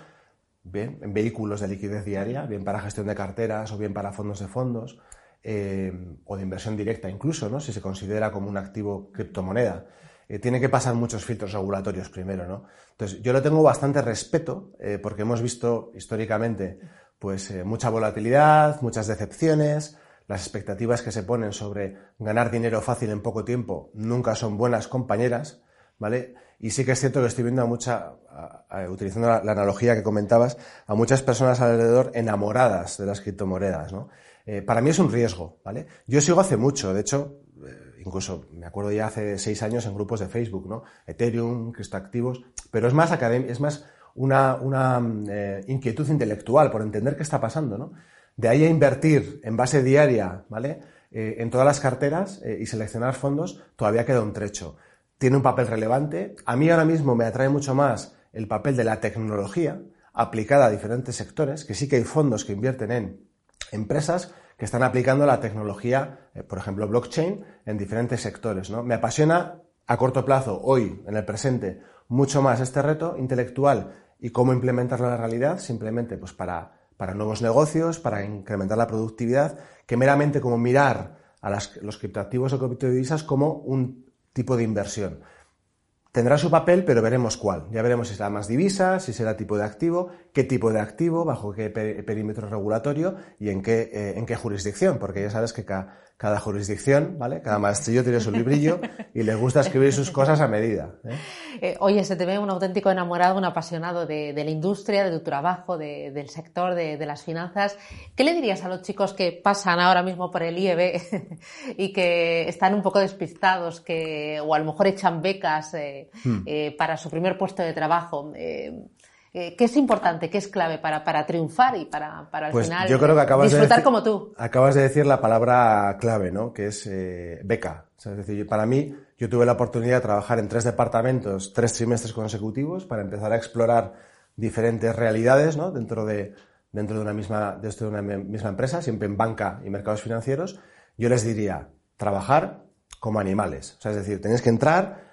Speaker 1: bien, en vehículos de liquidez diaria, bien para gestión de carteras o bien para fondos de fondos, eh, o de inversión directa incluso, ¿no? si se considera como un activo criptomoneda. Eh, tiene que pasar muchos filtros regulatorios primero, ¿no? Entonces, yo le tengo bastante respeto eh, porque hemos visto históricamente pues mucha volatilidad, muchas decepciones, las expectativas que se ponen sobre ganar dinero fácil en poco tiempo nunca son buenas compañeras, ¿vale? Y sí que es cierto que estoy viendo a mucha, utilizando la, analogía que comentabas, a muchas personas alrededor enamoradas de las criptomonedas, ¿no? Eh, para mí es un riesgo, ¿vale? Yo sigo hace mucho, de hecho, eh, incluso me acuerdo ya hace seis años en grupos de Facebook, ¿no? Ethereum, criptoactivos, pero es más académico, es más una, una eh, inquietud intelectual por entender qué está pasando, ¿no? De ahí a invertir en base diaria, ¿vale? en todas las carteras y seleccionar fondos, todavía queda un trecho. Tiene un papel relevante. A mí ahora mismo me atrae mucho más el papel de la tecnología aplicada a diferentes sectores, que sí que hay fondos que invierten en empresas que están aplicando la tecnología, eh, por ejemplo, blockchain, en diferentes sectores. ¿no? Me apasiona a corto plazo, hoy, en el presente, mucho más este reto intelectual y cómo implementarlo en la realidad, simplemente pues, para, para nuevos negocios, para incrementar la productividad, que meramente como mirar a los criptoactivos o criptodivisas como un tipo de inversión. Tendrá su papel, pero veremos cuál. Ya veremos si será más divisa, si será tipo de activo, qué tipo de activo, bajo qué perímetro regulatorio y en qué, eh, en qué jurisdicción, porque ya sabes que cada, cada jurisdicción, ¿vale? Cada maestrillo tiene su librillo y le gusta escribir sus cosas a medida. ¿eh?
Speaker 2: Eh, oye, se te ve un auténtico enamorado, un apasionado de, la industria, de tu trabajo, del sector, de, las finanzas. ¿Qué le dirías a los chicos que pasan ahora mismo por el IEB y que están un poco despistados, que, o a lo mejor echan becas eh, hmm. para su primer puesto de trabajo? ¿Qué es importante, qué es clave para, para triunfar y para, para al
Speaker 1: pues
Speaker 2: final
Speaker 1: yo creo que acabas
Speaker 2: disfrutar
Speaker 1: de
Speaker 2: como tú?
Speaker 1: Acabas de decir la palabra clave, ¿no? Que es eh, beca. es decir, para mí, yo tuve la oportunidad de trabajar en tres departamentos, tres trimestres consecutivos, para empezar a explorar diferentes realidades, ¿no? Dentro de, dentro de una misma, dentro de una misma empresa, siempre en banca y mercados financieros. Yo les diría, trabajar como animales. O sea, es decir, tenéis que entrar,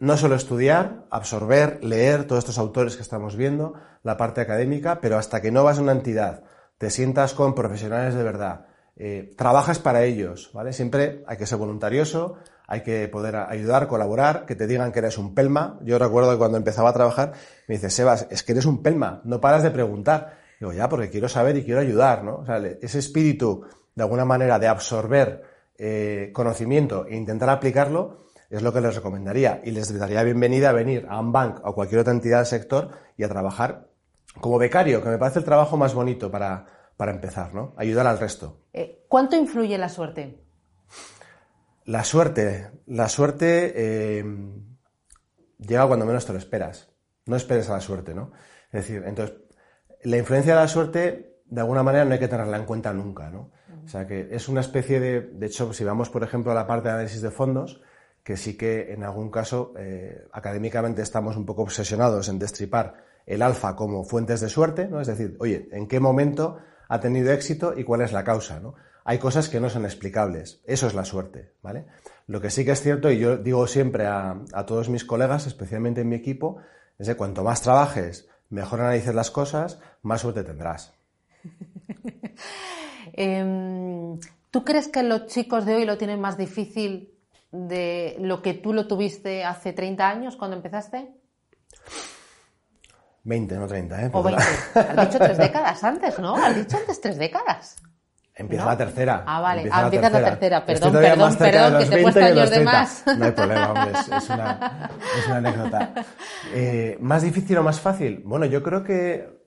Speaker 1: no solo estudiar, absorber, leer todos estos autores que estamos viendo, la parte académica, pero hasta que no vas a una entidad, te sientas con profesionales de verdad, eh, trabajas para ellos, ¿vale? Siempre hay que ser voluntarioso, hay que poder ayudar, colaborar, que te digan que eres un pelma. Yo recuerdo que cuando empezaba a trabajar me dice, Sebas, es que eres un pelma, no paras de preguntar. Digo, ya, porque quiero saber y quiero ayudar, ¿no? O sea, ese espíritu, de alguna manera, de absorber eh, conocimiento e intentar aplicarlo, es lo que les recomendaría y les daría bienvenida a venir a un bank o cualquier otra entidad del sector y a trabajar como becario, que me parece el trabajo más bonito para, para empezar, ¿no? Ayudar al resto.
Speaker 2: Eh, ¿Cuánto influye la suerte?
Speaker 1: La suerte, la suerte eh, llega cuando menos te lo esperas. No esperes a la suerte, ¿no? Es decir, entonces, la influencia de la suerte, de alguna manera, no hay que tenerla en cuenta nunca, ¿no? O sea, que es una especie de, de hecho, si vamos, por ejemplo, a la parte de análisis de fondos, que sí que en algún caso eh, académicamente estamos un poco obsesionados en destripar el alfa como fuentes de suerte, ¿no? Es decir, oye, ¿en qué momento ha tenido éxito y cuál es la causa, ¿no? Hay cosas que no son explicables. Eso es la suerte, ¿vale? Lo que sí que es cierto, y yo digo siempre a, todos mis colegas, especialmente en mi equipo, es que cuanto más trabajes, mejor analices las cosas, más suerte tendrás.
Speaker 2: Em, ¿Tú crees que los chicos de hoy lo tienen más difícil de lo que tú lo tuviste hace 30 años cuando empezaste?
Speaker 1: 20, no 30, ¿eh?
Speaker 2: O 20. Has dicho tres décadas antes, ¿no? Has dicho antes tres décadas.
Speaker 1: Empieza la tercera.
Speaker 2: Ah, vale. Empieza, ah, la, tercera. Perdón, perdón, perdón, que te he puesto años de, más.
Speaker 1: No hay problema, hombre. Es, una, es una, anécdota. Eh, ¿Más difícil o más fácil? Bueno, yo creo que...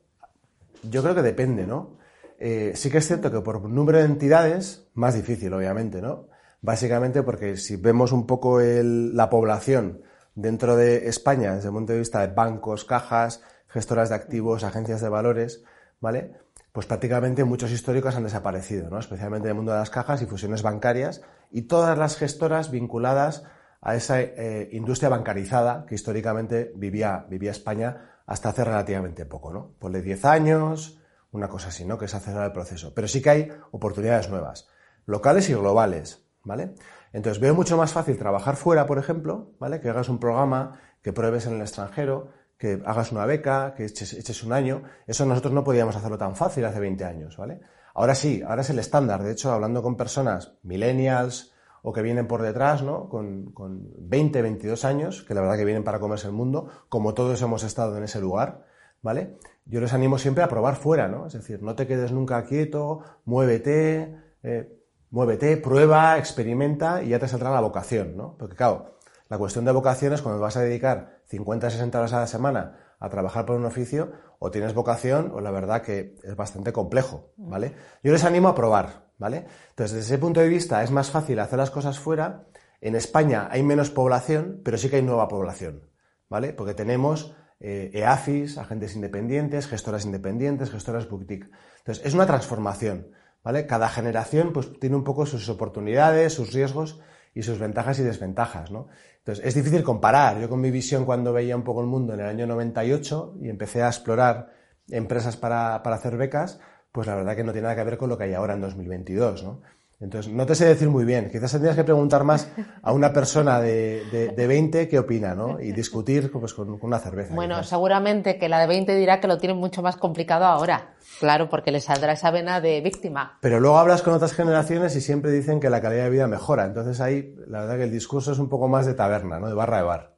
Speaker 1: Yo creo que depende, ¿no? Eh, sí que es cierto que por número de entidades, más difícil, obviamente, ¿no? Básicamente porque si vemos un poco la población dentro de España, desde el punto de vista de bancos, cajas, gestoras de activos, agencias de valores, ¿vale? Pues prácticamente muchos históricos han desaparecido, ¿no? Especialmente en el mundo de las cajas y fusiones bancarias y todas las gestoras vinculadas a esa eh, industria bancarizada que históricamente vivía, vivía España hasta hace relativamente poco, ¿no? Ponle 10 años, una cosa así, ¿no? Que es acelerar el proceso. Pero sí que hay oportunidades nuevas, locales y globales, ¿vale? Entonces veo mucho más fácil trabajar fuera, por ejemplo, ¿vale? Que hagas un programa, que pruebes en el extranjero, que hagas una beca, que eches, un año. Eso nosotros no podíamos hacerlo tan fácil hace 20 años, ¿vale? Ahora sí, ahora es el estándar. De hecho, hablando con personas millennials, o que vienen por detrás, ¿no? Con, con 20, 22 años, que la verdad que vienen para comerse el mundo, como todos hemos estado en ese lugar, ¿vale? Yo les animo siempre a probar fuera, ¿no? Es decir, no te quedes nunca quieto, muévete, eh, muévete, prueba, experimenta y ya te saldrá la vocación, ¿no? Porque claro, la cuestión de vocación es cuando vas a dedicar 50, 60 horas a la semana a trabajar por un oficio, o tienes vocación o la verdad que es bastante complejo, ¿vale? Yo les animo a probar, ¿vale? Entonces, desde ese punto de vista es más fácil hacer las cosas fuera. En España hay menos población, pero sí que hay nueva población, ¿vale? Porque tenemos eh, EAFIS, agentes independientes, gestoras independientes, gestoras boutique. Entonces, es una transformación, ¿vale? Cada generación pues tiene un poco sus oportunidades, sus riesgos y sus ventajas y desventajas, ¿no? Entonces, es difícil comparar. Yo con mi visión cuando veía un poco el mundo en el año 98 y empecé a explorar empresas para, para hacer becas, pues la verdad que no tiene nada que ver con lo que hay ahora en 2022, ¿no? Entonces, no te sé decir muy bien. Quizás tendrías que preguntar más a una persona de, de, 20 qué opina, ¿no? Y discutir pues, con, una cerveza.
Speaker 2: Bueno, seguramente que la de 20 dirá que lo tiene mucho más complicado ahora. Claro, porque le saldrá esa vena de víctima.
Speaker 1: Pero luego hablas con otras generaciones y siempre dicen que la calidad de vida mejora. Entonces ahí, la verdad que el discurso es un poco más de taberna, ¿no? De barra de bar.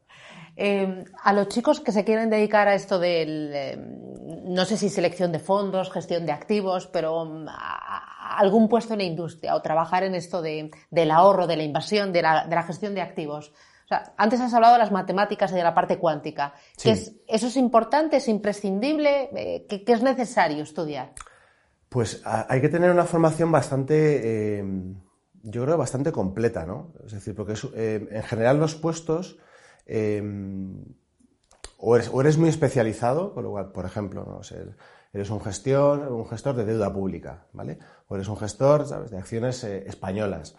Speaker 2: Eh, a los chicos que se quieren dedicar a esto del, eh, no sé si selección de fondos, gestión de activos, pero mm, algún puesto en la industria o trabajar en esto de, del ahorro, de la inversión, de la, de la gestión de activos. O sea, antes has hablado de las matemáticas y de la parte cuántica. es, ¿Eso es importante, es imprescindible? Eh, ¿qué, es necesario estudiar?
Speaker 1: Pues hay que tener una formación bastante, yo creo, bastante completa, ¿no? Es decir, porque en general los puestos Em, o, eres, muy especializado, con lo cual, por ejemplo, ¿no? Eres un gestor, un gestor de deuda pública, ¿vale? O eres un gestor, ¿sabes?, de acciones eh, españolas,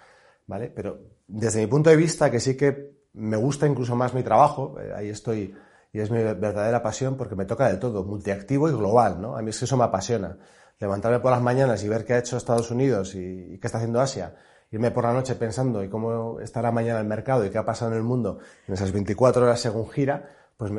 Speaker 1: ¿vale? Pero desde mi punto de vista, que sí que me gusta incluso más mi trabajo, eh, ahí estoy, y es mi verdadera pasión porque me toca de todo, multiactivo y global, ¿no? A mí es que eso me apasiona. Levantarme por las mañanas y ver qué ha hecho Estados Unidos y qué está haciendo Asia irme por la noche pensando y cómo estará mañana el mercado y qué ha pasado en el mundo en esas 24 horas según gira, pues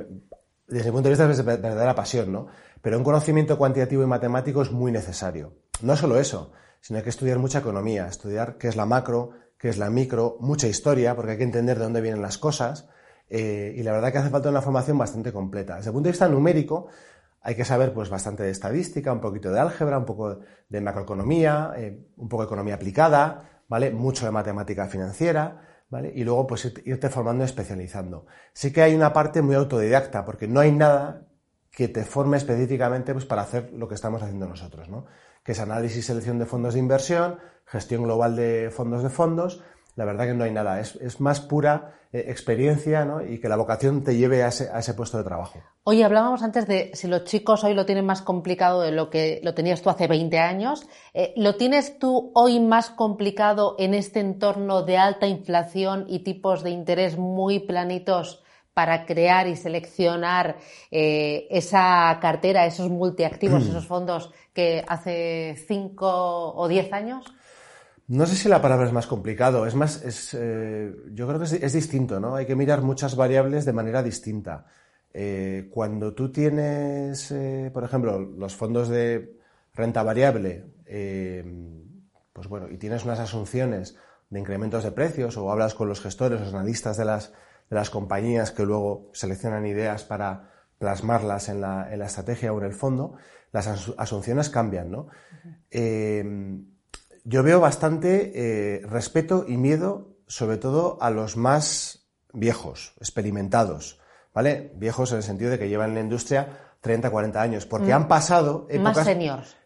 Speaker 1: desde mi punto de vista es verdadera pasión, ¿no? Pero un conocimiento cuantitativo y matemático es muy necesario. No solo eso, sino hay que estudiar mucha economía, estudiar qué es la macro, qué es la micro, mucha historia, porque hay que entender de dónde vienen las cosas, eh, y la verdad que hace falta una formación bastante completa. Desde el punto de vista numérico, hay que saber pues bastante de estadística, un poquito de álgebra, un poco de macroeconomía, eh, un poco de economía aplicada, ¿vale? Mucho de matemática financiera, ¿vale? Y luego, pues, irte formando y especializando. Sí que hay una parte muy autodidacta, porque no hay nada que te forme específicamente pues, para hacer lo que estamos haciendo nosotros, ¿no? Que es análisis y selección de fondos de inversión, gestión global de fondos de fondos, la verdad que no hay nada. Es, más pura eh, experiencia ¿no? y que la vocación te lleve a ese, puesto de trabajo.
Speaker 2: Oye, hablábamos antes de si los chicos hoy lo tienen más complicado de lo que lo tenías tú hace 20 años. Eh, ¿Lo tienes tú hoy más complicado en este entorno de alta inflación y tipos de interés muy planitos? Para crear y seleccionar eh, esa cartera, esos multiactivos, esos fondos que hace 5 o 10 años?
Speaker 1: No sé si la palabra es más complicado, es más, es, eh, yo creo que es, distinto, ¿no? Hay que mirar muchas variables de manera distinta. Eh, cuando tú tienes, eh, por ejemplo, los fondos de renta variable, pues bueno, y tienes unas asunciones de incrementos de precios o hablas con los gestores, los analistas de las, de las compañías que luego seleccionan ideas para plasmarlas en la, en la estrategia o en el fondo, las asunciones cambian, ¿no? yo veo bastante eh, respeto y miedo, sobre todo a los más viejos, experimentados, ¿vale? Viejos en el sentido de que llevan en la industria 30, 40 años, porque mm. han pasado
Speaker 2: épocas... Más seniors.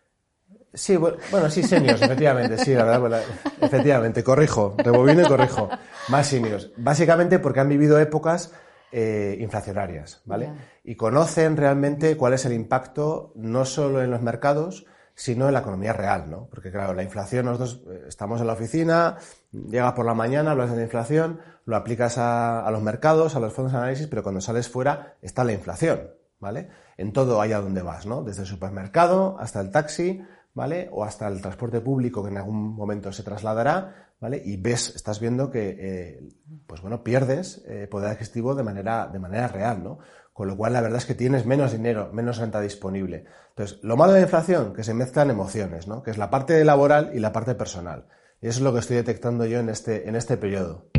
Speaker 1: Sí, bueno, sí, seniors, efectivamente, sí, la verdad, efectivamente, corrijo, rebobino y corrijo, más seniors. Básicamente porque han vivido épocas eh, inflacionarias, ¿vale? Y conocen realmente cuál es el impacto no solo en los mercados, sino en la economía real, ¿no? Porque claro, la inflación, nosotros eh, estamos en la oficina, llegas por la mañana, hablas de la inflación, lo aplicas a, los mercados, a los fondos de análisis, pero cuando sales fuera está la inflación, ¿vale? En todo allá donde vas, ¿no? Desde el supermercado hasta el taxi, ¿vale? O hasta el transporte público que en algún momento se trasladará, ¿vale? Y ves, estás viendo que, eh, pues bueno, pierdes eh, poder adquisitivo de manera, de manera real, ¿no? Con lo cual, la verdad es que tienes menos dinero, menos renta disponible. Entonces, lo malo de la inflación, que se mezclan emociones, ¿no? Que es la parte laboral y la parte personal. Y eso es lo que estoy detectando yo en este, en este periodo.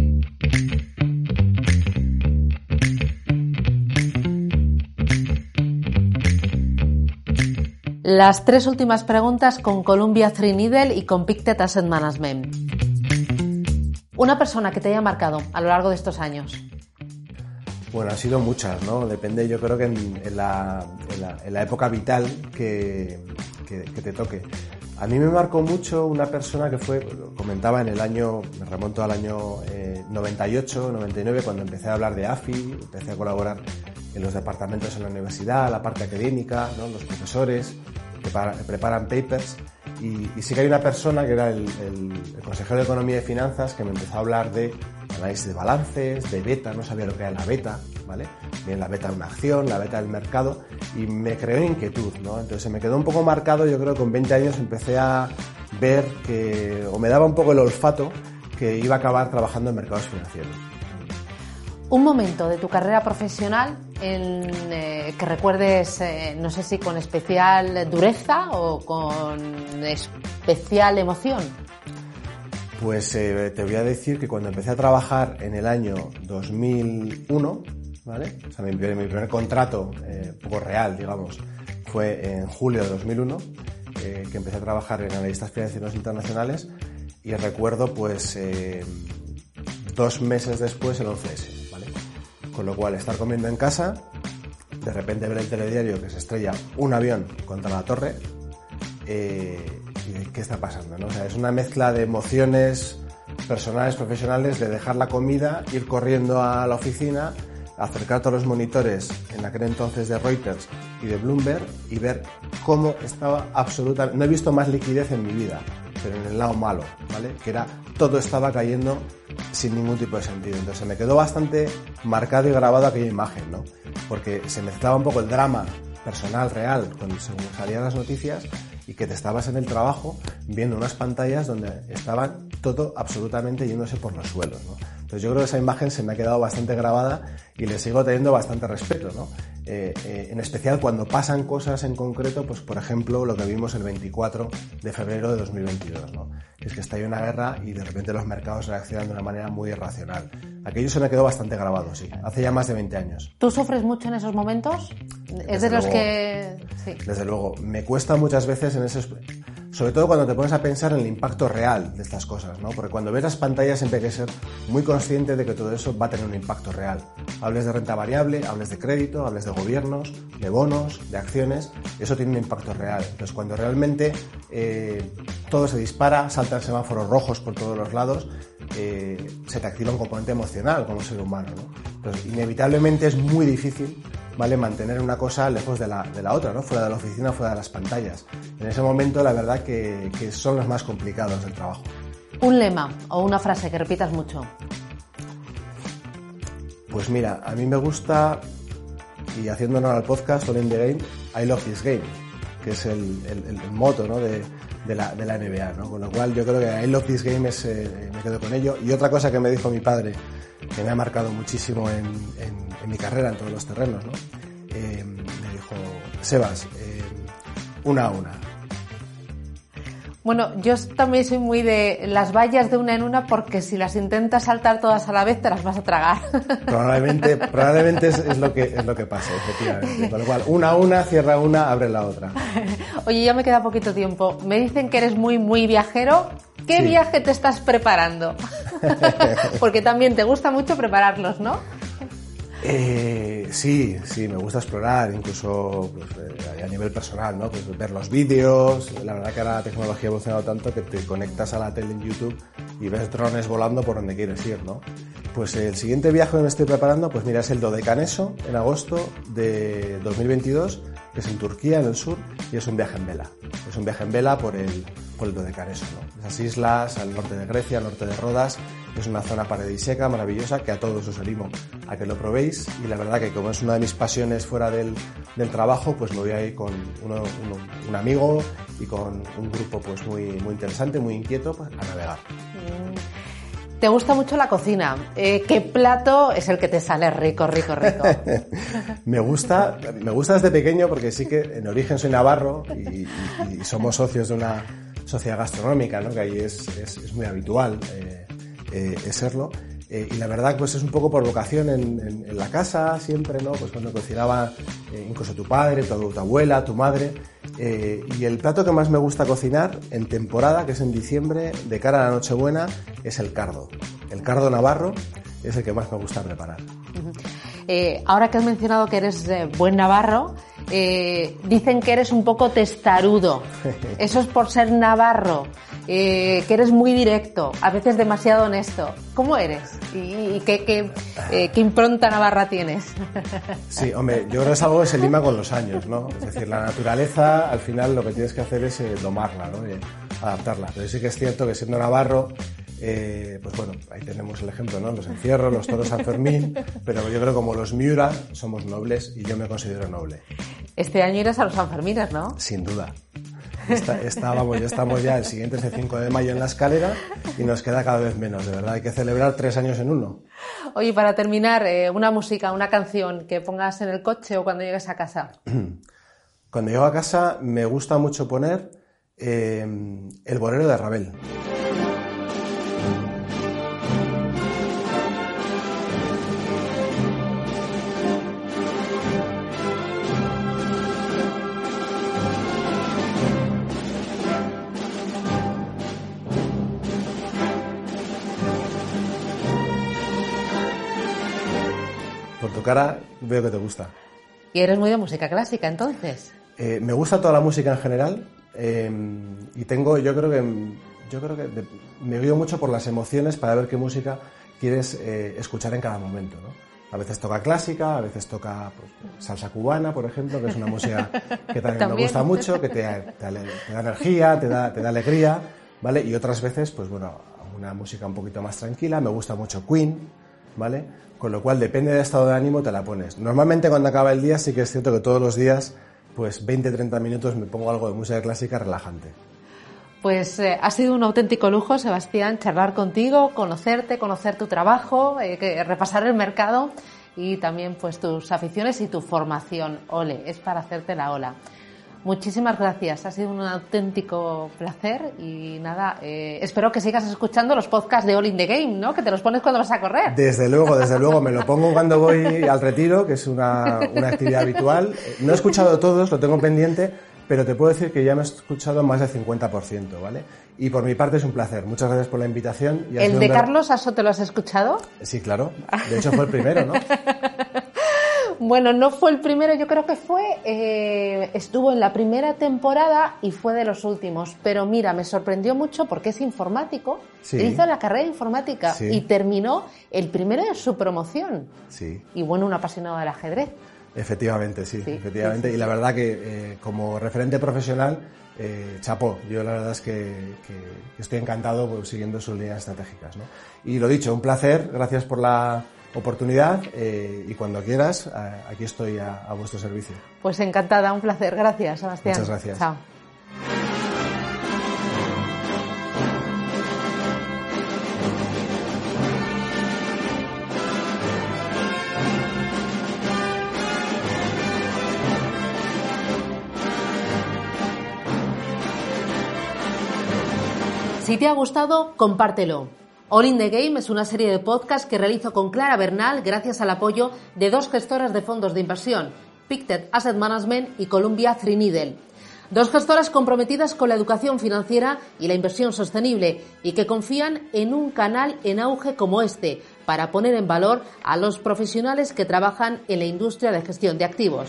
Speaker 2: Las tres últimas preguntas con Columbia Needle y con Pictet Asset Management. Una persona que te haya marcado a lo largo de estos años.
Speaker 1: Bueno, han sido muchas, ¿no? Depende, yo creo que en, la, época vital que, te toque. A mí me marcó mucho una persona que fue, comentaba en el año, me remonto al año 98, eh, 99, cuando empecé a hablar de AFI, empecé a colaborar en los departamentos en la universidad, la parte académica, los profesores preparan papers. Y, sí que hay una persona que era el, el, consejero de Economía y Finanzas que me empezó a hablar de análisis de balances, de beta, no sabía lo que era la beta, ¿vale? Bien, la beta de una acción, la beta del mercado, y me creó inquietud, ¿no? Entonces se me quedó un poco marcado, yo creo que con 20 años empecé a ver que, o me daba un poco el olfato, que iba a acabar trabajando en mercados financieros.
Speaker 2: Un momento de tu carrera profesional eh, que recuerdes, eh, no sé si con especial dureza o con especial emoción.
Speaker 1: Pues eh, te voy a decir que cuando empecé a trabajar en el año 2001, ¿vale? O sea, mi, primer contrato, eh, poco real, digamos, fue en julio de 2001, eh, que empecé a trabajar en analistas financieros internacionales y recuerdo, pues, dos meses después el 11S, ¿vale? Con lo cual, estar comiendo en casa, de repente ver el telediario que se estrella un avión contra la torre, eh, qué está pasando. O sea, es una mezcla de emociones personales, profesionales, de dejar la comida, ir corriendo a la oficina, acercar todos los monitores en aquel entonces de Reuters y de Bloomberg y ver cómo estaba absolutamente... No he visto más liquidez en mi vida, pero en el lado malo, ¿vale? Que era todo estaba cayendo sin ningún tipo de sentido. Entonces me quedó bastante marcado y grabado aquella imagen, ¿no? Porque se mezclaba un poco el drama personal, real, cuando salían las noticias y que te estabas en el trabajo viendo unas pantallas donde estaban todo absolutamente yéndose por los suelos. ¿no? Entonces yo creo que esa imagen se me ha quedado bastante grabada y le sigo teniendo bastante respeto. ¿no? Eh, eh, en especial cuando pasan cosas en concreto, pues por ejemplo lo que vimos el 24 de febrero de 2022, ¿no? es que está ahí una guerra y de repente los mercados reaccionan de una manera muy irracional. Aquello se me quedó bastante grabado, sí, hace ya más de 20 años.
Speaker 2: ¿Tú sufres mucho en esos momentos? ¿Es de los que...?
Speaker 1: Sí. Desde luego, me cuesta muchas veces en esos sobre todo cuando te pones a pensar en el impacto real de estas cosas, ¿no? Porque cuando ves las pantallas siempre hay que ser muy consciente de que todo eso va a tener un impacto real. Hables de renta variable, hables de crédito, hables de gobiernos, de bonos, de acciones, eso tiene un impacto real. Entonces cuando realmente eh, todo se dispara, saltan semáforos rojos por todos los lados, eh, se te activa un componente emocional como ser humano, ¿no? Entonces inevitablemente es muy difícil ¿vale? Mantener una cosa lejos de la, de la otra, ¿no? Fuera de la oficina, fuera de las pantallas. En ese momento, la verdad que, que son los más complicados del trabajo.
Speaker 2: Un lema o una frase que repitas mucho.
Speaker 1: Pues mira, a mí me gusta, y haciendo honor al podcast All in the Game, I love this game, que es el, el, el moto ¿no? de, de, la, de la NBA, ¿no? Con lo cual yo creo que I love this game es, eh, me quedo con ello. Y otra cosa que me dijo mi padre, que me ha marcado muchísimo en, en, mi carrera, en todos los terrenos, ¿no? Eh, me dijo, Sebas, eh, una a una.
Speaker 2: Bueno, yo también soy muy de las vallas de una en una porque si las intentas saltar todas a la vez te las vas a tragar.
Speaker 1: Probablemente, probablemente es, lo que es lo que pasa, efectivamente. Con lo cual, una a una, cierra una, abre la otra.
Speaker 2: Oye, ya me queda poquito tiempo. Me dicen que eres muy, muy viajero. ¿Qué viaje te estás preparando? porque también te gusta mucho prepararlos, ¿no?
Speaker 1: Eh, sí, sí, me gusta explorar, incluso pues, eh, a nivel personal, ¿no? Pues, ver los vídeos. La verdad que ahora la tecnología ha evolucionado tanto que te conectas a la tele en YouTube y ves drones volando por donde quieres ir, ¿no? Pues el siguiente viaje que me estoy preparando, pues mira, es el Dodecaneso en agosto de 2022 que es en Turquía, en el sur, y es un viaje en vela. Es un viaje en vela por el, por el Dodecaneso. Esas islas al norte de Grecia, al norte de Rodas, es una zona paradisíaca, maravillosa, que a todos os animo a que lo probéis. Y la verdad que como es una de mis pasiones fuera del, del trabajo, pues me voy a ir con uno, uno, un amigo y con un grupo pues muy, muy interesante, muy inquieto, pues, a navegar.
Speaker 2: Te gusta mucho la cocina. Eh, ¿Qué plato es el que te sale rico, rico, rico?
Speaker 1: me gusta, me gusta desde pequeño porque sí que en origen soy navarro y, somos socios de una sociedad gastronómica, ¿no? que ahí es, es, muy habitual eh, eh, serlo. Y la verdad, pues es un poco por vocación en, la casa, siempre, ¿no? Pues cuando cocinaba incluso tu padre, tu abuela, tu madre. Eh, y el plato que más me gusta cocinar en temporada, que es en diciembre, de cara a la Nochebuena, es el cardo. El cardo navarro es el que más me gusta preparar.
Speaker 2: Uh -huh. Eh, ahora que has mencionado que eres eh, buen navarro, dicen que eres un poco testarudo. Eso es por ser navarro, que eres muy directo, a veces demasiado honesto. ¿Cómo eres? ¿Y, y qué, qué, qué, impronta navarra tienes?
Speaker 1: Sí, hombre, yo creo que es algo que se lima con los años, ¿no? Es decir, la naturaleza, al final lo que tienes que hacer es domarla, ¿no? Y adaptarla. Pero sí que es cierto que siendo navarro, eh, pues bueno, ahí tenemos el ejemplo, ¿no? Los encierros, los toros San Fermín, pero yo creo que como los Miura somos nobles y yo me considero noble.
Speaker 2: Este año irás a los Sanfermines, ¿no?
Speaker 1: Sin duda. Está, estábamos, ya estamos ya, el siguiente es el 5 de mayo en la escalera y nos queda cada vez menos, de verdad, hay que celebrar tres años en uno.
Speaker 2: Oye, para terminar, eh, una música, una canción que pongas en el coche o cuando llegues a casa.
Speaker 1: Cuando llego a casa me gusta mucho poner eh, el bolero de Ravel. Por tu cara veo que te gusta.
Speaker 2: ¿Y eres muy de música clásica entonces?
Speaker 1: Eh, me gusta toda la música en general eh, y tengo, yo creo que, yo creo que de, me guío mucho por las emociones para ver qué música quieres eh, escuchar en cada momento. ¿no? A veces toca clásica, a veces toca pues, salsa cubana, por ejemplo, que es una música que también, ¿También? me gusta mucho, que te, te, te, da energía, te da, te da alegría, ¿vale? Y otras veces, pues bueno, una música un poquito más tranquila. Me gusta mucho Queen, ¿vale? Con lo cual, depende del estado de ánimo, te la pones. Normalmente cuando acaba el día, sí que es cierto que todos los días, pues 20-30 minutos me pongo algo de música clásica relajante.
Speaker 2: Pues eh, ha sido un auténtico lujo, Sebastián, charlar contigo, conocerte, conocer tu trabajo, eh, repasar el mercado y también pues tus aficiones y tu formación. Ole, es para hacerte la ola. Muchísimas gracias, ha sido un auténtico placer y nada, eh, espero que sigas escuchando los podcasts de All in the Game, ¿no? Que te los pones cuando vas a correr.
Speaker 1: Desde luego, desde luego, me lo pongo cuando voy al retiro, que es una, una actividad habitual. No he escuchado todos, lo tengo pendiente, pero te puedo decir que ya me he escuchado más del 50%, ¿vale? Y por mi parte es un placer. Muchas gracias por la invitación.
Speaker 2: Y ¿El de. Carlos Aso te lo has escuchado?
Speaker 1: Sí, claro. De hecho fue el primero, ¿no?
Speaker 2: Bueno, no fue el primero, yo creo que fue, eh, estuvo en la primera temporada y fue de los últimos. Pero mira, me sorprendió mucho porque es informático, sí. hizo la carrera de informática sí. y terminó el primero de su promoción.
Speaker 1: Sí.
Speaker 2: Y bueno, un apasionado del ajedrez.
Speaker 1: Efectivamente, sí, sí efectivamente. Y la verdad que eh, como referente profesional, eh, chapó. Yo la verdad es que, que, que estoy encantado pues, siguiendo sus líneas estratégicas. ¿no? Y lo dicho, un placer. Gracias por la oportunidad eh, y cuando quieras, aquí estoy a, a, vuestro servicio.
Speaker 2: Pues encantada, un placer. Gracias, Sebastián.
Speaker 1: Muchas gracias.
Speaker 2: Chao. Si te ha gustado, compártelo. All in the Game es una serie de podcasts que realizo con Clara Bernal gracias al apoyo de dos gestoras de fondos de inversión, Pictet Asset Management y Columbia Threadneedle. Dos gestoras comprometidas con la educación financiera y la inversión sostenible y que confían en un canal en auge como este para poner en valor a los profesionales que trabajan en la industria de gestión de activos.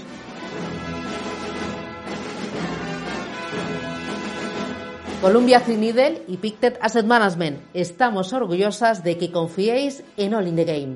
Speaker 2: Columbia Threadneedle y Pictet Asset Management. Estamos orgullosas de que confiéis en All in the Game.